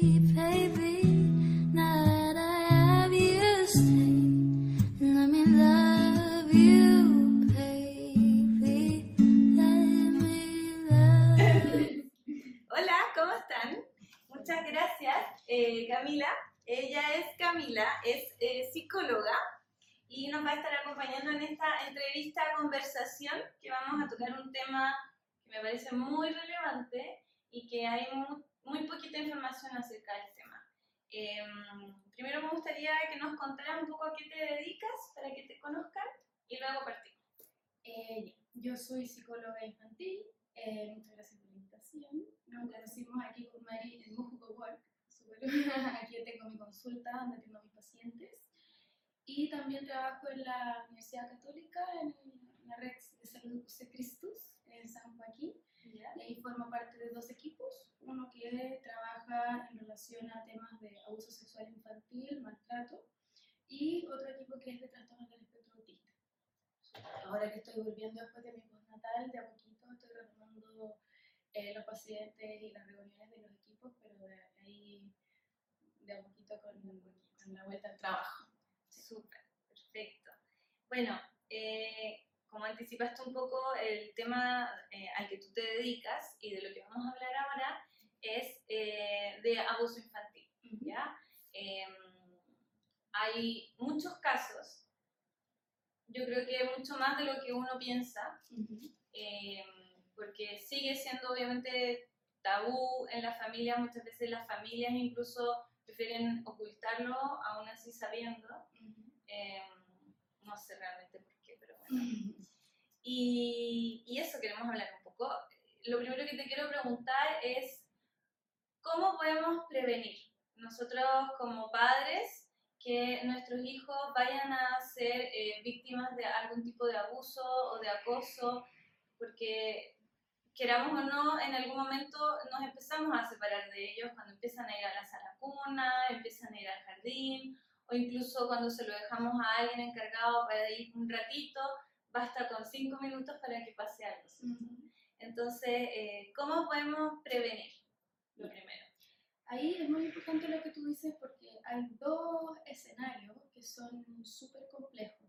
sleeping. Que nos contaras un poco a qué te dedicas para que te conozcan y luego partimos. Eh, yo soy psicóloga infantil, eh, muchas gracias por la invitación. Nos conocimos aquí con Mari en Mujuco Work. Aquí yo tengo mi consulta donde atiendo a mis pacientes. Y también trabajo en la Universidad Católica, en la red de salud José Cristus, en San Joaquín. Y ahí formo parte de dos equipos. Uno que trabaja en relación a temas de abuso sexual infantil, maltrato. Y otro equipo que es de trastornos del espectro autista. Ahora que estoy volviendo después de mi postnatal, de a poquito estoy retomando eh, los pacientes y las reuniones de los equipos, pero de ahí de a poquito con, con la vuelta al trabajo. Súper, perfecto. Bueno, eh, como anticipaste un poco, el tema eh, al que tú te dedicas y de lo que vamos a hablar ahora es eh, de abuso infantil, ¿ya? Em, hay muchos casos, yo creo que mucho más de lo que uno piensa, eh, porque sigue siendo obviamente tabú en la familia, muchas veces las familias incluso prefieren ocultarlo, aún así sabiendo. Eh, no sé realmente por qué, pero bueno. Y, y eso queremos hablar un poco. Lo primero que te quiero preguntar es, ¿cómo podemos prevenir nosotros como padres que nuestros hijos vayan a ser eh, víctimas de algún tipo de abuso o de acoso? Porque queramos o no, en algún momento nos empezamos a separar de ellos cuando empiezan a ir a la sala cuna, empiezan a ir al jardín, o incluso cuando se lo dejamos a alguien encargado para ir un ratito, basta con cinco minutos para que pase algo. Entonces, eh, ¿cómo podemos prevenir? Lo primero. Ahí es muy importante lo que tú dices porque hay dos escenarios que son súper complejos.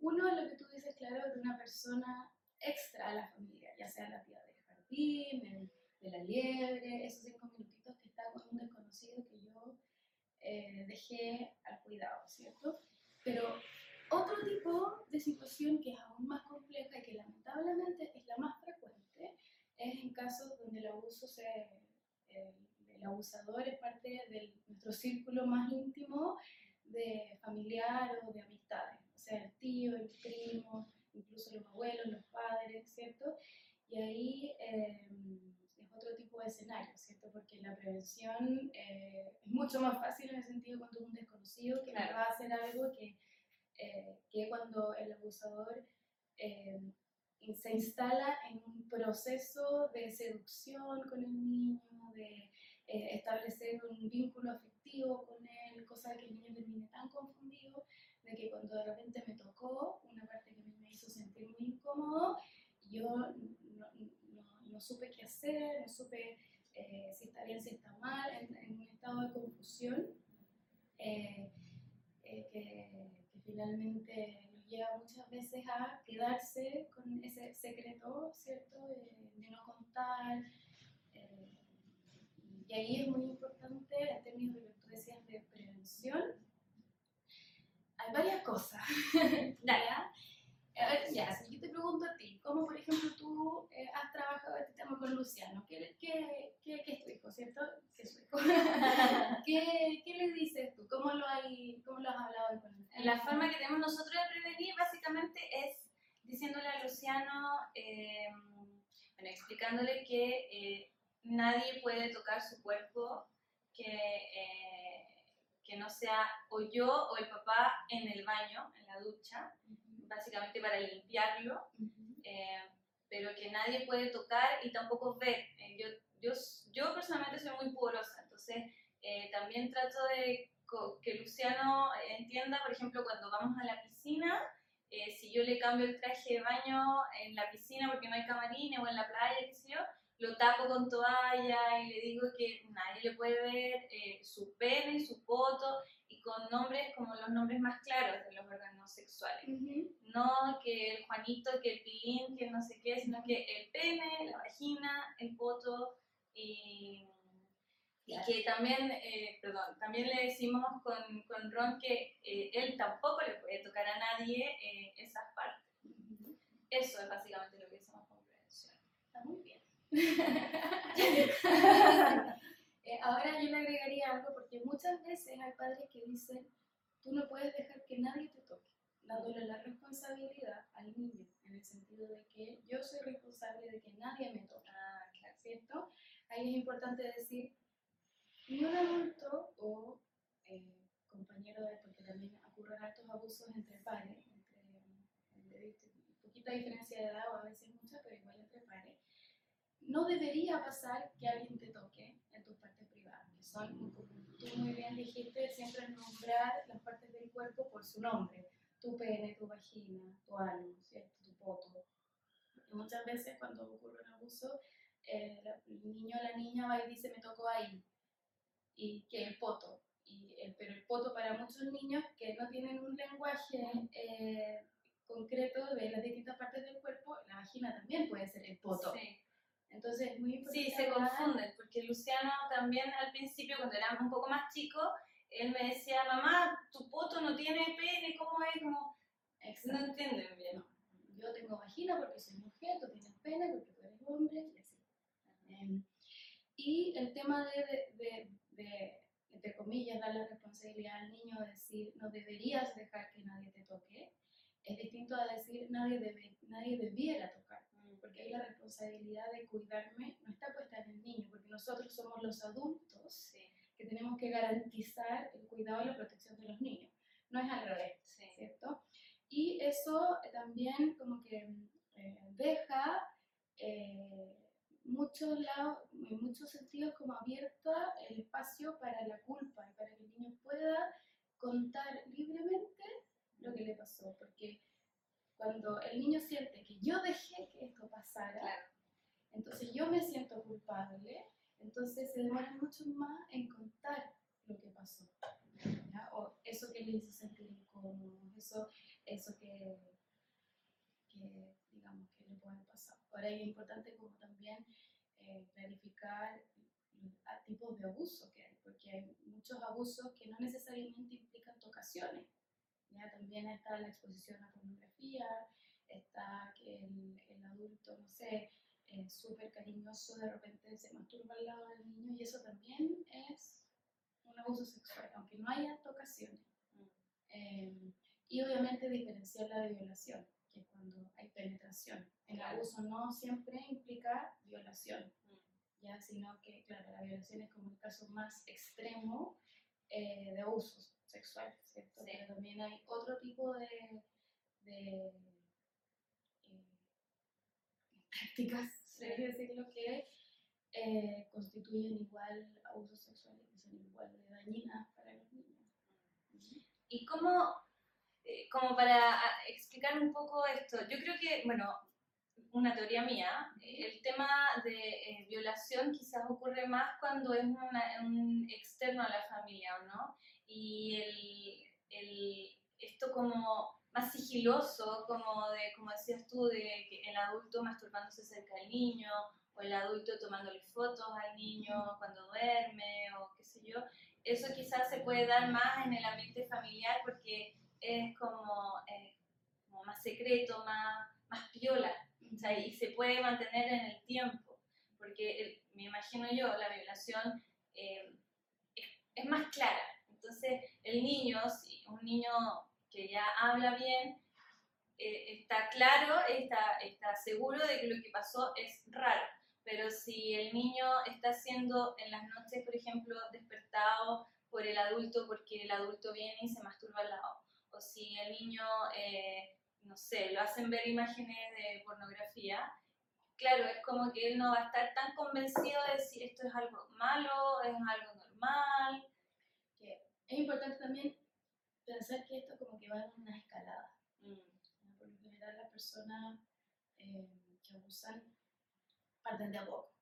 Uno es lo que tú dices, claro, de una persona extra a la familia, ya sea la tía del jardín, el- de la liebre, esos cinco minutitos que está con un desconocido que yo eh, dejé al cuidado, ¿cierto? Pero otro tipo de situación que es aún más compleja y que lamentablemente es la más frecuente es en casos donde el abuso se, el abusador es parte de nuestro círculo más íntimo de familiar o de amistades, o sea, el tío, el primo, incluso los abuelos, los padres, ¿cierto? Y ahí eh, es otro tipo de escenario, ¿cierto? Porque la prevención eh, es mucho más fácil en el sentido cuando es un desconocido que Claro. va a hacer algo que, eh, que cuando el abusador se instala en un proceso de seducción con el niño, de eh, establecer un vínculo afectivo con él, cosa que el niño termine tan confundido de que cuando de repente me tocó una parte que a mí me hizo sentir muy incómodo, yo no, no- no supe qué no supe eh, si está bien, si está mal, en, un estado de confusión eh, eh, que, finalmente nos lleva muchas veces a quedarse con ese secreto, ¿cierto? De, no contar. y ahí es muy importante, en términos de lo que tú decías de prevención, hay varias cosas. A ver, ya, si yo te pregunto a ti, ¿cómo por ejemplo tú eh, has trabajado este tema con Luciano? ¿Qué, qué, qué, qué es tu hijo, cierto? ¿Qué es su hijo? ¿Qué, ¿Qué le dices tú? ¿Cómo lo, hay, cómo lo has hablado con él? La forma que tenemos nosotros de prevenir básicamente es diciéndole a Luciano, eh, bueno, explicándole que eh, nadie puede tocar su cuerpo, que, eh, que no sea o yo o el papá en el baño, en la ducha, básicamente para limpiarlo, eh, pero que nadie puede tocar y tampoco ver. Eh, yo, yo, yo personalmente soy muy pudorosa, entonces eh, también trato de que Luciano entienda, por ejemplo, cuando vamos a la piscina, eh, si yo le cambio el traje de baño en la piscina porque no hay camarines o en la playa, qué sé yo, lo tapo con toalla y le digo que nadie le puede ver eh, su pene, su poto con nombres como los nombres más claros de los órganos sexuales. No que el Juanito, que el pilín, que no sé qué, sino que el pene, la vagina, el poto y, y que también, eh, perdón, también le decimos con, con Ron que eh, él tampoco le puede tocar a nadie eh, esas partes. Eso es básicamente lo que hacemos con prevención. Está muy bien. Eh, ahora yo le agregaría algo porque muchas veces hay padres que dicen, tú no puedes dejar que nadie te toque, dándole la responsabilidad al niño, en el sentido de que yo soy responsable de que nadie me toque, Ah, claro. ¿cierto? Ahí es importante decir, ni un adulto o eh, compañero de, porque también ocurren altos abusos entre pares, entre, entre poquita diferencia de edad o a veces mucha, pero igual entre pares, no debería pasar que alguien te toque en tus partes privadas, que son, tú muy bien dijiste, siempre nombrar las partes del cuerpo por su nombre, tu pene, tu vagina, tu ano, ¿cierto? tu poto. Y muchas veces cuando ocurre un abuso, eh, el niño o la niña va y dice, me tocó ahí, y que el poto. Y, el- pero el poto para muchos niños que no tienen un lenguaje eh, concreto de las distintas partes del cuerpo, la vagina también puede ser el poto. Sí. Entonces es muy importante. Sí, se confunden, porque Luciano también al principio, cuando era un poco más chico, él me decía, mamá, tu poto no tiene pene, ¿cómo es? Como, no entienden bien. No, yo tengo vagina porque soy mujer, tú tienes pene porque tú eres hombre, y así. Em, y el tema de, de, de- de, entre comillas, dar la responsabilidad al niño, decir, no deberías dejar que nadie te toque, es distinto a decir, nadie, debe, nadie debiera tocar. Porque ahí la responsabilidad de cuidarme no está puesta en el niño, porque nosotros somos los adultos Sí, que tenemos que garantizar el cuidado y la protección de los niños. No es al revés. sí. ¿cierto? Y eso también como que eh, deja eh, muchos lados, en muchos sentidos como abierta el espacio para la culpa y para que el niño pueda contar libremente lo que le pasó, porque cuando el niño siente que yo dejé que esto pasara, Claro. entonces yo me siento culpable, entonces se demora mucho más en contar lo que pasó. ¿ya? O eso que le hizo sentir incómodo, eso, eso que, que, digamos, que le puede pasar. Ahora es importante como también eh, clarificar los a- tipos de abuso que hay, porque hay muchos abusos que no necesariamente implican tocaciones. ¿Ya? También está la exposición a pornografía, está que el, el adulto, no sé, súper cariñoso, de repente se masturba al lado del niño y eso también es un abuso sexual, aunque no haya tocaciones. Mm. Eh, y obviamente diferenciarla de violación, que es cuando hay penetración. El Claro. abuso no siempre implica violación, Mm. ya, sino que, claro, la violación es como el caso más extremo eh, de abusos sexuales, ¿cierto? Sí. Pero también hay otro tipo de, de eh, prácticas, Sí. decirlo, que eh, constituyen igual abusos sexuales, que son igual de dañinas para los niños. Y cómo, eh, como para ah, explicar un poco esto, yo creo que, bueno, una teoría mía, eh, el tema de eh, violación quizás ocurre más cuando es una- un externo a la familia, ¿o no? Y el, el, esto como más sigiloso, como, de, como decías tú, de que el adulto masturbándose cerca del niño, o el adulto tomándole fotos al niño cuando duerme, o qué sé yo, eso quizás se puede dar más en el ambiente familiar porque es como, eh, como más secreto, más, más piola, ¿cachai? y se puede mantener en el tiempo, porque el- me imagino yo, la violación eh, es, es más clara. Entonces, el niño, si un niño que ya habla bien, eh, está claro, está, está seguro de que lo que pasó es raro. Pero si el niño está siendo en las noches, por ejemplo, despertado por el adulto porque el adulto viene y se masturba al lado, o si el niño, eh, no sé, lo hacen ver imágenes de pornografía, claro, es como que él no va a estar tan convencido de si esto es algo malo, es algo normal. Es importante también pensar que esto como que va en una escalada. Mm. Por lo general las personas eh, que abusan parten de a poco.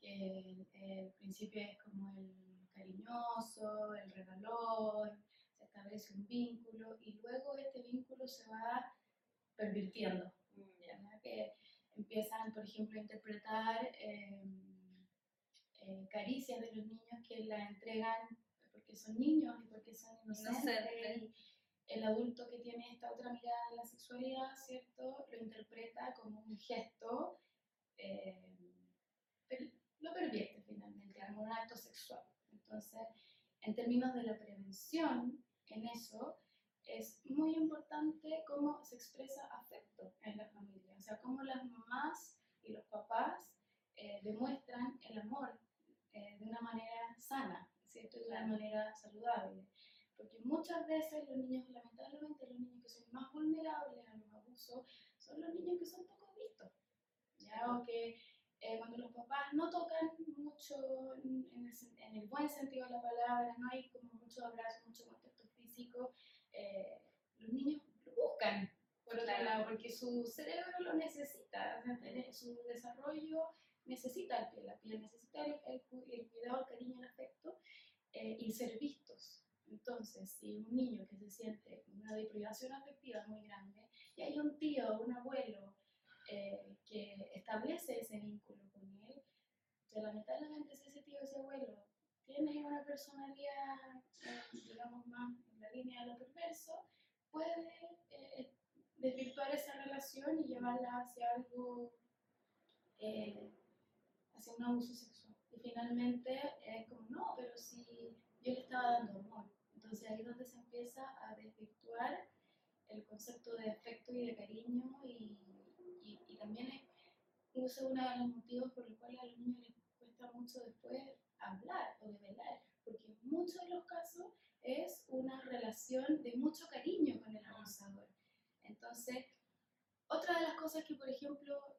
eh, el principio es como el cariñoso, el regalón, se establece un vínculo y luego este vínculo se va pervirtiendo, ¿ya? que empiezan, por ejemplo, a interpretar eh, eh, caricias de los niños que la entregan porque son niños y porque son inocentes. Y el adulto que tiene esta otra mirada en la sexualidad, ¿cierto? Lo interpreta como un gesto, eh, lo pervierte finalmente, como un acto sexual. Entonces, en términos de la prevención en eso, es muy importante cómo se expresa afecto en la familia, o sea, cómo las mamás y los papás eh, demuestran el amor eh, de una manera sana, ¿cierto? De una manera saludable. Porque muchas veces los niños, lamentablemente, los niños que son más vulnerables a los abusos son los niños que son poco vistos. ¿ya? O que eh, cuando los papás no tocan mucho en el, en el buen sentido de la palabra, no hay como mucho abrazo, mucho contacto físico, eh, los niños lo buscan, por otro lado, porque su cerebro lo necesita, su desarrollo necesita el piel, la piel necesita el, el cu- el cuidado, el cariño, el afecto eh, y ser vistos. Entonces, si un niño que se siente con una deprivación afectiva muy grande y hay un tío, un abuelo eh, que establece ese vínculo con él, lamentablemente si ese tío, ese abuelo tiene una personalidad, eh, digamos, más en la línea de lo perverso, puede desvirtuar esa relación y llevarla hacia algo, hacia un abuso sexual. Y finalmente es como, no, pero si yo le estaba dando amor. Entonces ahí es donde se empieza a desvirtuar el concepto de afecto y de cariño y, y, y también es uno de los motivos por los cuales a los niños les cuesta mucho después hablar o develar, porque en muchos de los casos es una relación de mucho cariño con el abusador. Entonces, otra de las cosas que, por ejemplo,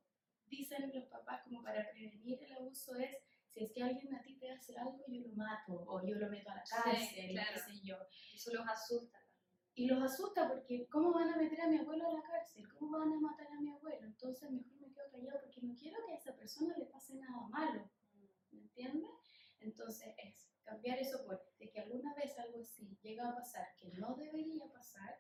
dicen los papás como para prevenir el abuso es, si es que alguien a ti te hace algo, yo lo mato o yo lo meto a la Sí, cárcel, claro. qué sé yo. Eso los asusta. Y los asusta porque ¿cómo van a meter a mi abuelo a la cárcel? ¿Cómo van a matar a mi abuelo? Entonces mejor me quedo callado porque no quiero que a esa persona le pase nada malo. ¿Me entiendes? Entonces es cambiar eso por de que alguna vez algo así llega a pasar que no debería pasar,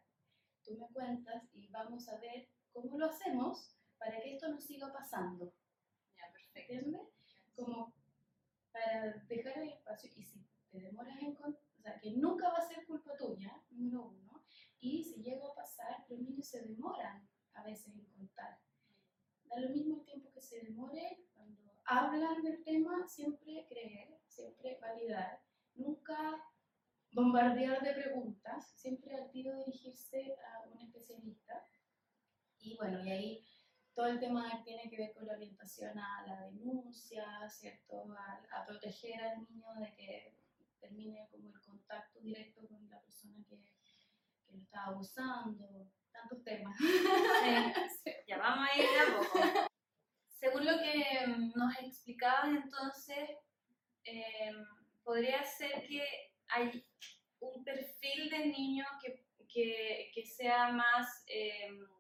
tú me cuentas y vamos a ver cómo lo hacemos para que esto no siga pasando. Ya, perfecto. ¿Entiendes? Como para dejar el espacio y si te demoras en o sea, que nunca va a ser culpa tuya, número uno, y si llega a pasar, los niños se demoran a veces en contar. Da lo mismo el tiempo que se demore, cuando hablan del tema, siempre creer, siempre validar, nunca bombardear de preguntas, siempre al tiro dirigirse a un especialista. Y bueno, y ahí todo el tema tiene que ver con la orientación a la denuncia, ¿cierto? A, a proteger al niño de que termine como el contacto directo con la persona que, que lo está abusando, tantos temas. Sí. Ya vamos a ir de a poco. Según lo que mm, nos explicabas entonces, eh, podría ser que hay un perfil de niño que, que, que sea más, eh, ¿cómo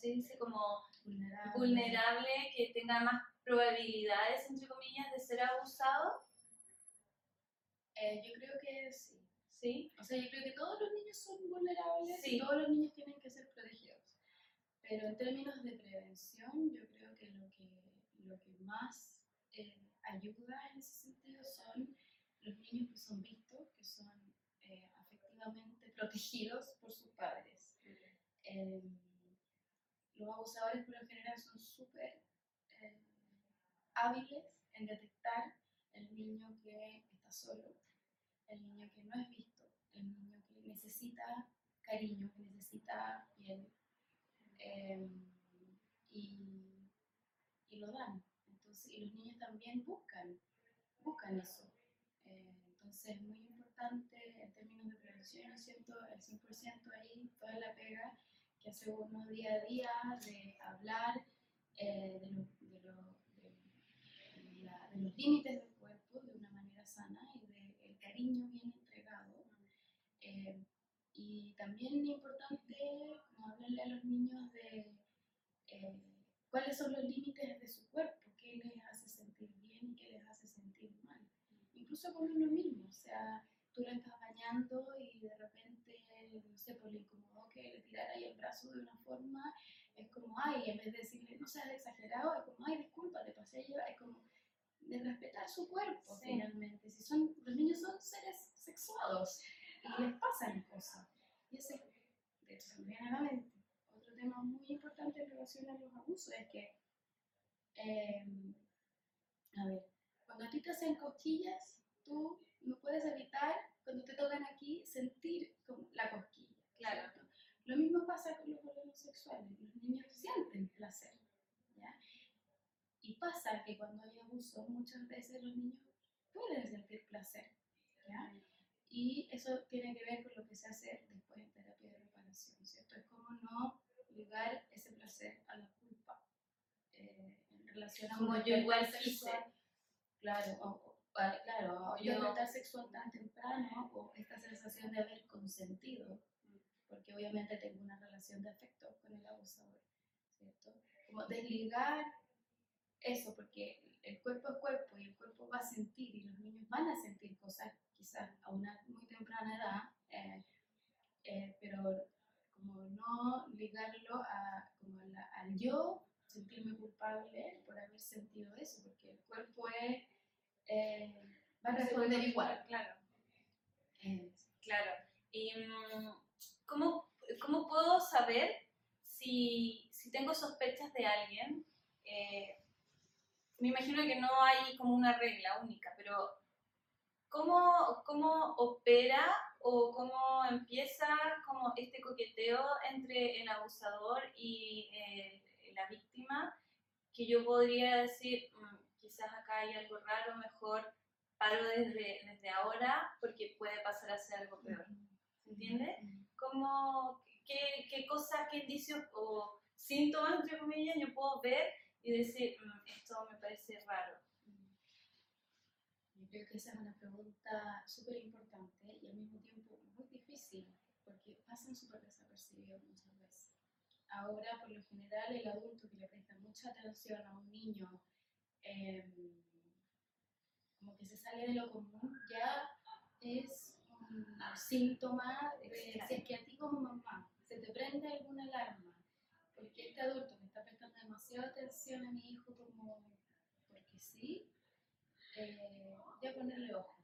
se dice? Como Vulnerable. vulnerable, que tenga más probabilidades, entre comillas, de ser abusado. Eh, yo creo que sí. ¿Sí? O sea, yo creo que todos los niños son vulnerables Sí. y todos los niños tienen que ser protegidos. Pero en términos de prevención, yo creo que lo que, lo que más eh, ayuda en ese sentido son los niños que son vistos, que son eh, afectivamente protegidos por sus padres. Eh, los abusadores por lo general son súper eh, hábiles en detectar el niño que está solo, el niño que no es visto, el niño que necesita cariño, que necesita piel. eh, y, y lo dan. Entonces, y los niños también buscan, buscan eso. Eh, entonces es muy importante en términos de prevención, ¿no es cierto? El 100% ahí, toda la pega que hace uno día a día de hablar eh, de, lo- de lo- de- la- de los límites del cuerpo de una manera sana y del cariño bien entregado. Eh, y también es importante como hablarle a los niños de eh, cuáles son los límites de su cuerpo, qué les hace sentir incluso con uno mismo, o sea, tú lo estás bañando y de repente, no sé, pues le incomodó que le tirara ahí el brazo de una forma, es como, ay, en vez de decirle, no seas exagerado, es como, ay, disculpa, te pasé a llevar, es como de respetar su cuerpo Sí. finalmente. Si son, los niños son seres sexuados y les pasan cosas. Y ese, de hecho, se me viene a la mente. Otro tema muy importante en relación a los abusos es que, eh, a ver, cuando a ti te hacen cosquillas, tú no puedes evitar, cuando te tocan aquí, sentir como la cosquilla. Claro. Lo mismo pasa con los órganos sexuales. Los niños sienten placer. ¿ya? Y pasa que cuando hay abuso, muchas veces los niños pueden sentir placer. ¿ya? Y eso tiene que ver con lo que se hace después en terapia de reparación, ¿cierto? Es como no ligar ese placer a la culpa eh, en relación a Como yo igual sexual. Claro, o, claro, Yo- despertar sexual tan temprano o esta sensación de haber consentido, porque obviamente tengo una relación de afecto con el abusador, ¿cierto? Como desligar eso, porque el cuerpo es cuerpo y el cuerpo va a sentir y los niños van a sentir cosas quizás a una muy temprana edad, eh, eh, pero como no ligarlo a, como a la- al yo sentirme culpable por haber sentido eso, porque el cuerpo es, eh, va a responder igual. Claro. Eh, Claro. ¿Y mm, cómo, cómo puedo saber si, si tengo sospechas de alguien? Eh, me imagino que no hay como una regla única, pero ¿cómo, cómo opera o cómo empieza como este coqueteo entre el abusador y eh, la víctima? Que yo podría decir, "Mm, quizás acá hay algo raro, mejor paro desde, desde ahora porque puede pasar a ser algo peor. ¿Se entiende? ¿Cómo, qué, qué cosas, qué indicios o síntomas, entre comillas, yo puedo ver y decir, "Mm, esto me parece raro? Yo creo que esa es una pregunta súper importante y al mismo tiempo muy difícil, porque pasan súper desapercibidos muchas veces. Ahora, por lo general, el adulto que le presta mucha atención a un niño, em, como que se sale de lo común, ya es un síntoma de si es que a ti como mamá se te prende alguna alarma, porque este adulto me está prestando demasiada atención a mi hijo como porque sí, eh, ya ponerle ojo.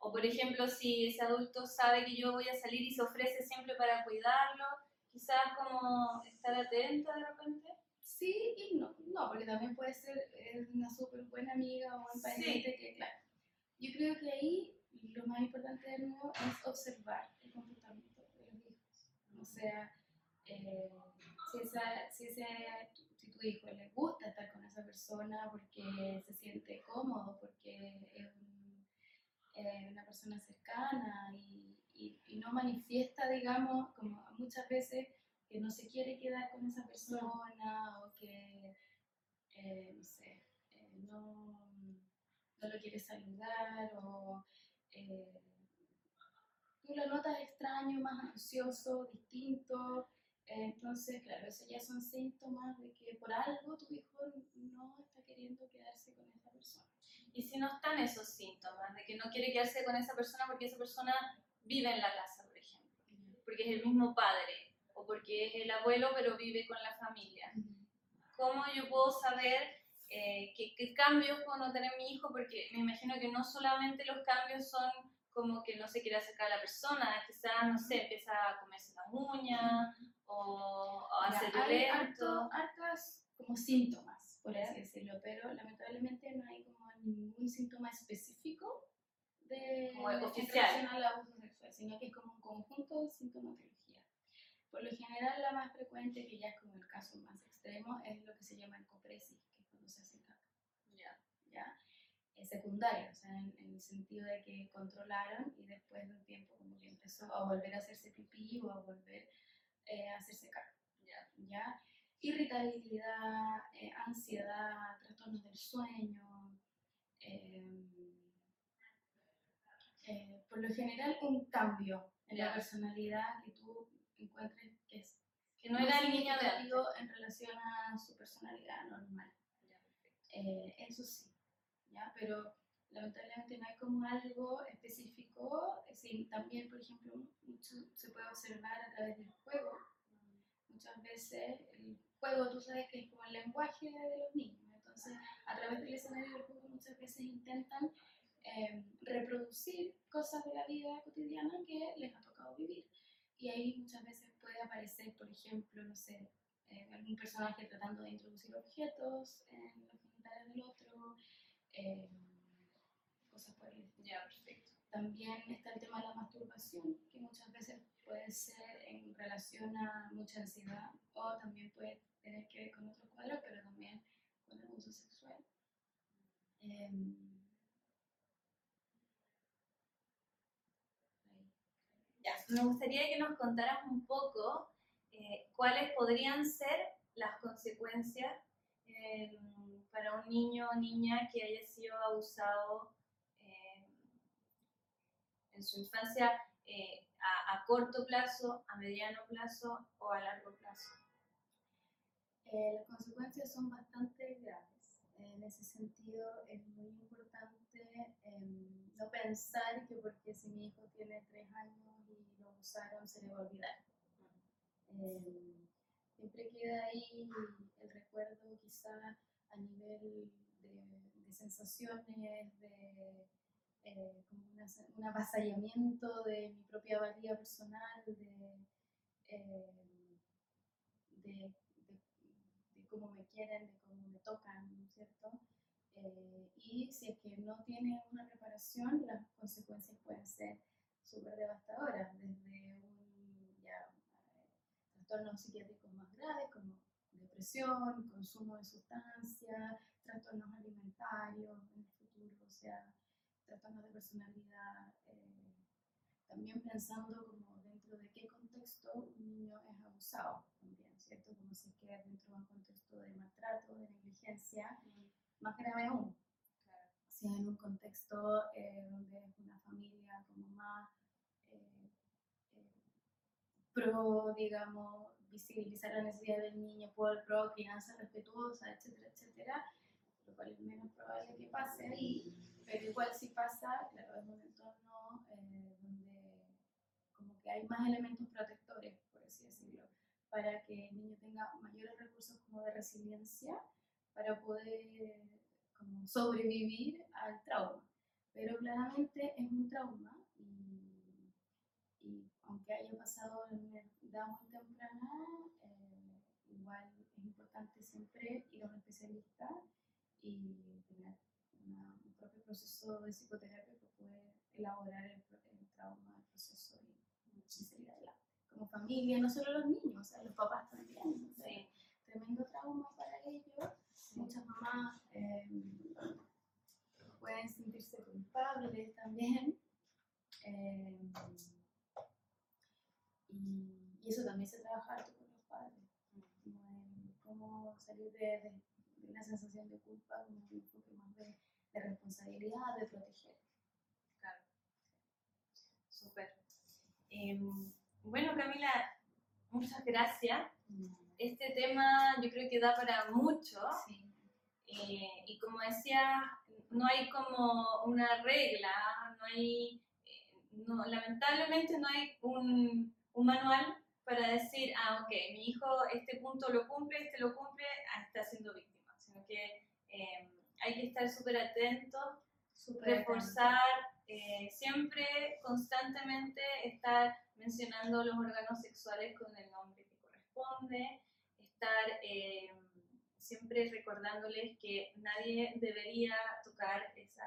O por ejemplo, si ese adulto sabe que yo voy a salir y se ofrece siempre para cuidarlo, quizás como estar atenta de repente. Sí y no, no, porque también puede ser una súper buena amiga o buen Sí. pariente que, claro. Yo creo que ahí lo más importante de nuevo es observar el comportamiento de los hijos. O sea, eh, si, esa, si, ese, si tu hijo le gusta estar con esa persona porque se siente cómodo, porque es un- eh, una persona cercana y, y- y no manifiesta, digamos, como muchas veces que no se quiere quedar con esa persona o que, eh, no sé, eh, no, no lo quiere saludar o eh, tú lo notas extraño, más ansioso, distinto. entonces, claro, eso ya son síntomas de que por algo tu hijo no está queriendo quedarse con esa persona. Y si no están esos síntomas de que no quiere quedarse con esa persona porque esa persona vive en la casa, por ejemplo, porque es el mismo padre, o porque es el abuelo pero vive con la familia. ¿Cómo yo puedo saber eh, qué, qué cambios puedo notar en mi hijo? Porque me imagino que no solamente los cambios son como que no se quiere acercar a la persona, quizás, no sé, empieza a comerse la uña o, o a ser hay violento. harto- hartas como síntomas, por así decirlo, pero lamentablemente no hay como ningún síntoma específico de Como en oficial. al abuso sexual, sino que es como un conjunto de sintomatología. Por lo general, la más frecuente, que ya es como el caso más extremo, es lo que se llama encopresis, que es cuando se hace caca, Ya. ¿ya? Es secundario, o sea, en, en el sentido de que controlaron y después de un tiempo como que empezó a volver a hacerse pipí o a volver eh, a hacerse caca. Ya. ¿ya? Irritabilidad, eh, ansiedad, trastornos del sueño. eh, eh, por lo general, un cambio en la personalidad que tú encuentres que es Que no muy era significativo en relación a su personalidad normal. Ya. Eh, eso sí, ¿ya? Pero lamentablemente no hay como algo específico, sí, también, por ejemplo, mucho se puede observar a través del juego. Muchas veces el juego, tú sabes que es como el lenguaje de los niños, entonces a través del escenario del juego muchas veces intentan eh, reproducir cosas de la vida cotidiana que les ha tocado vivir. Y ahí muchas veces puede aparecer, por ejemplo, no sé, eh, algún personaje tratando de introducir objetos en los genitales del otro, eh, cosas por el estilo. Ya, perfecto. También está el tema de la masturbación, que muchas veces puede ser en relación a mucha ansiedad o también puede tener que ver con otros cuadros, pero también con el abuso sexual. Em, ahí. Ya, me gustaría que nos contaras un poco eh, cuáles podrían ser las consecuencias eh, para un niño o niña que haya sido abusado eh, en su infancia a, a corto plazo, a mediano plazo o a largo plazo. Las consecuencias son bastante graves. En ese sentido, es muy importante em, no pensar que porque si mi hijo tiene tres años abusaron, se le va a olvidar. Em, siempre queda ahí el recuerdo, quizá a nivel de, sensaciones, de eh, como un avasallamiento de mi propia valía personal, de, eh, de, de- de cómo me quieren, de cómo me tocan, ¿no es cierto? Eh, y si es que no tiene una reparación, las consecuencias pueden ser súper devastadoras, desde un, ya, eh, trastornos psiquiátricos más graves como depresión, consumo de sustancias, trastornos alimentarios en el futuro, o sea, trastornos de personalidad, eh, también pensando como dentro de qué contexto un niño es abusado también, ¿cierto? Como si es que dentro de un contexto de maltrato, de negligencia, más grave aún. Si es en un contexto eh, donde es una familia como más eh, pro, digamos, visibilizar la necesidad del niño, por pro, crianza respetuosa, etcétera, etcétera, lo cual es menos probable que pase ahí, pero igual si pasa, claro, es un entorno eh, donde como que hay más elementos protectores, por así decirlo, para que el niño tenga mayores recursos como de resiliencia para poder como sobrevivir al trauma. Pero claramente es un trauma y, y aunque haya pasado en una edad muy temprana, eh, igual es importante siempre ir a un especialista y tener un propio proceso de psicoterapia que puede elaborar el, trauma, el proceso y, y salir. Como familia, no solo los niños, los papás también. Tremendo trauma para ellos. Muchas mamás eh, pueden sentirse culpables también. eh, y, y eso también se trabaja harto con los padres. cómo salir de, de- de una sensación de culpa, como un enfoque más de, de responsabilidad, de proteger. Súper. Em, bueno, Camila, muchas gracias. Este tema yo creo que da para mucho. Sí. eh, y como decía, no hay como una regla, no hay, eh, no, lamentablemente no hay un, un manual para decir, ah, ok, mi hijo este punto lo cumple, este lo cumple, ah, está siendo víctima, sino que eh, hay que estar súper atentos Súper reforzar, eh, siempre, constantemente estar mencionando los órganos sexuales con el nombre que corresponde, estar eh, siempre recordándoles que nadie debería tocar esa,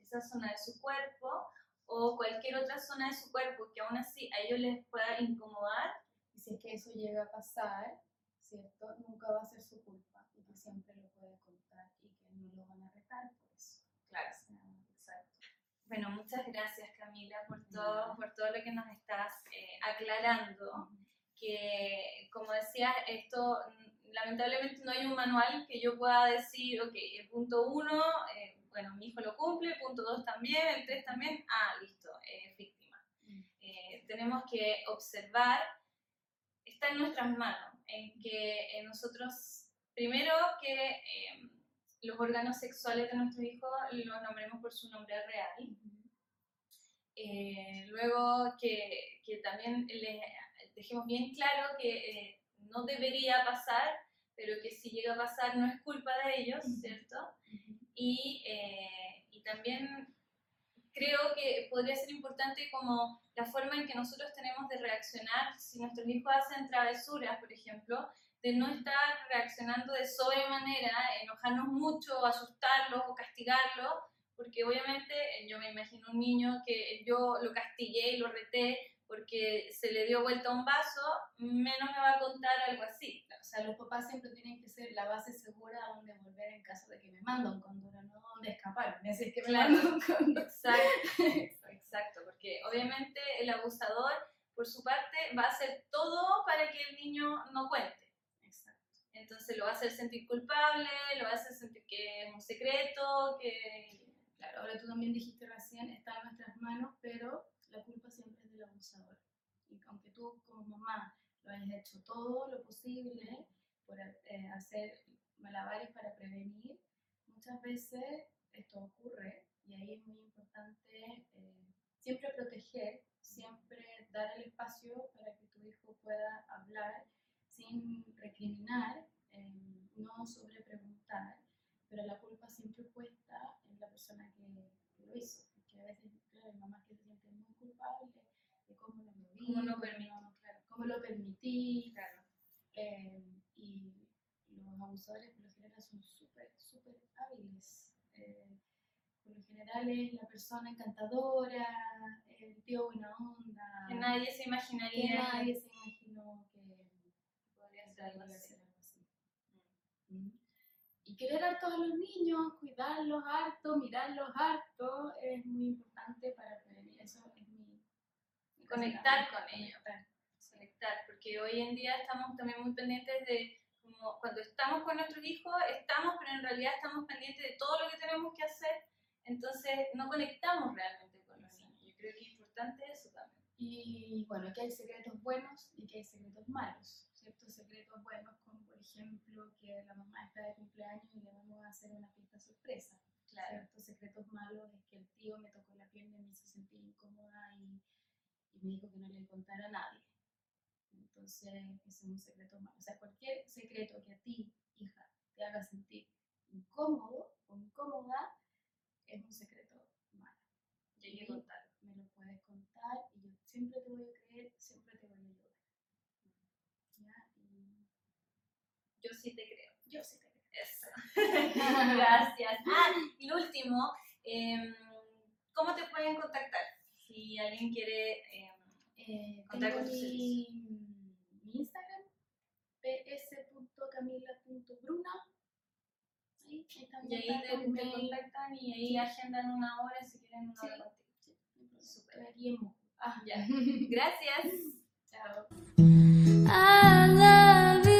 esa zona de su cuerpo o cualquier otra zona de su cuerpo que aún así a ellos les pueda incomodar. Y si es que eso llega a pasar, ¿cierto? Nunca va a ser su culpa y que siempre lo puede contar y que no lo van a retar por eso. Claro, exacto. Bueno, muchas gracias Camila por todo, por todo lo que nos estás eh, aclarando. que, como decía, esto mm, lamentablemente no hay un manual que yo pueda decir, ok, el punto uno, eh, bueno, mi hijo lo cumple, punto dos también, el tres también, ah, listo, es víctima. Mm. Eh, tenemos que observar, está en nuestras manos, en que eh, nosotros, primero que eh, los órganos sexuales de nuestros hijos los nombremos por su nombre real. Eh, luego que, que también les dejemos bien claro que eh, no debería pasar, pero que si llega a pasar no es culpa de ellos, ¿cierto? Y, eh, y también creo que podría ser importante como la forma en que nosotros tenemos de reaccionar si nuestros hijos hacen travesuras, por ejemplo, de no estar reaccionando de sobremanera, enojarnos mucho, asustarlos o castigarlos, porque obviamente eh, yo me imagino un niño que yo lo castigué y lo reté porque se le dio vuelta un vaso, menos me va a contar algo así. O sea, los papás siempre tienen que ser la base segura a donde volver en caso de que me manda un no donde escapar. Me decís que me Claro. un cóndor. Exacto, exacto, porque obviamente el abusador, por su parte, va a hacer todo para que el niño no cuente. Exacto. Entonces lo va a hacer sentir culpable, lo va a hacer sentir que es un secreto, que... Claro, ahora tú también dijiste recién, está en nuestras manos, pero la culpa siempre del abusador. Y aunque tú como mamá lo hayas hecho todo lo posible por eh, hacer malabares para prevenir, muchas veces esto ocurre y ahí es muy importante eh, siempre proteger, siempre dar el espacio para que tu hijo pueda hablar sin recriminar, eh, no sobre preguntar, pero la culpa siempre puesta en la persona que, que lo hizo. Porque a veces, claro, hay mamás que se sienten muy culpables cómo lo moví, Cómo lo cómo permití. claro, cómo lo permití. Claro. eh, y los abusadores por lo general son súper, súper hábiles. Eh, por lo general es la persona encantadora, el tío buena onda, Que nadie se que imaginaría nadie se imaginó que podría ser algo así. así. Mm. Y querer harto a los niños, cuidarlos harto, mirarlos harto, es muy importante para prevenir. Eso Conectar con ellos. conectar. porque hoy en día estamos también muy pendientes de, como cuando estamos con nuestros hijos, estamos, pero en realidad estamos pendientes de todo lo que tenemos que hacer, entonces no conectamos realmente con los niños. Yo creo que es importante eso también. Y bueno, que hay secretos buenos y que hay secretos malos. Ciertos secretos buenos, como por ejemplo que la mamá está de cumpleaños y le vamos a hacer una fiesta sorpresa. Claro. Ciertos secretos malos es que el tío me tocó la pierna y me hizo sentir incómoda y, y me dijo que no le contara a nadie. Entonces, ese es un secreto malo. O sea, cualquier secreto que a ti, hija, te haga sentir incómodo o incómoda, es un secreto malo. Y hay que contar. Me lo puedes contar y yo siempre te voy a creer, siempre te voy a ayudar. ¿Ya? Y Yo sí te creo. yo sí te creo. Eso. Gracias. Ah, y lo último, em, ¿cómo te pueden contactar? Si alguien quiere... em, Eh, Contar tengo con tus mi, mi Instagram, ps.camila.bruna. Ahí, y ahí te, con te mail. contactan y ahí Sí. agendan una hora si quieren una hora Sí. contigo. Sí. Ah, Ya. Gracias. Chao. I love you,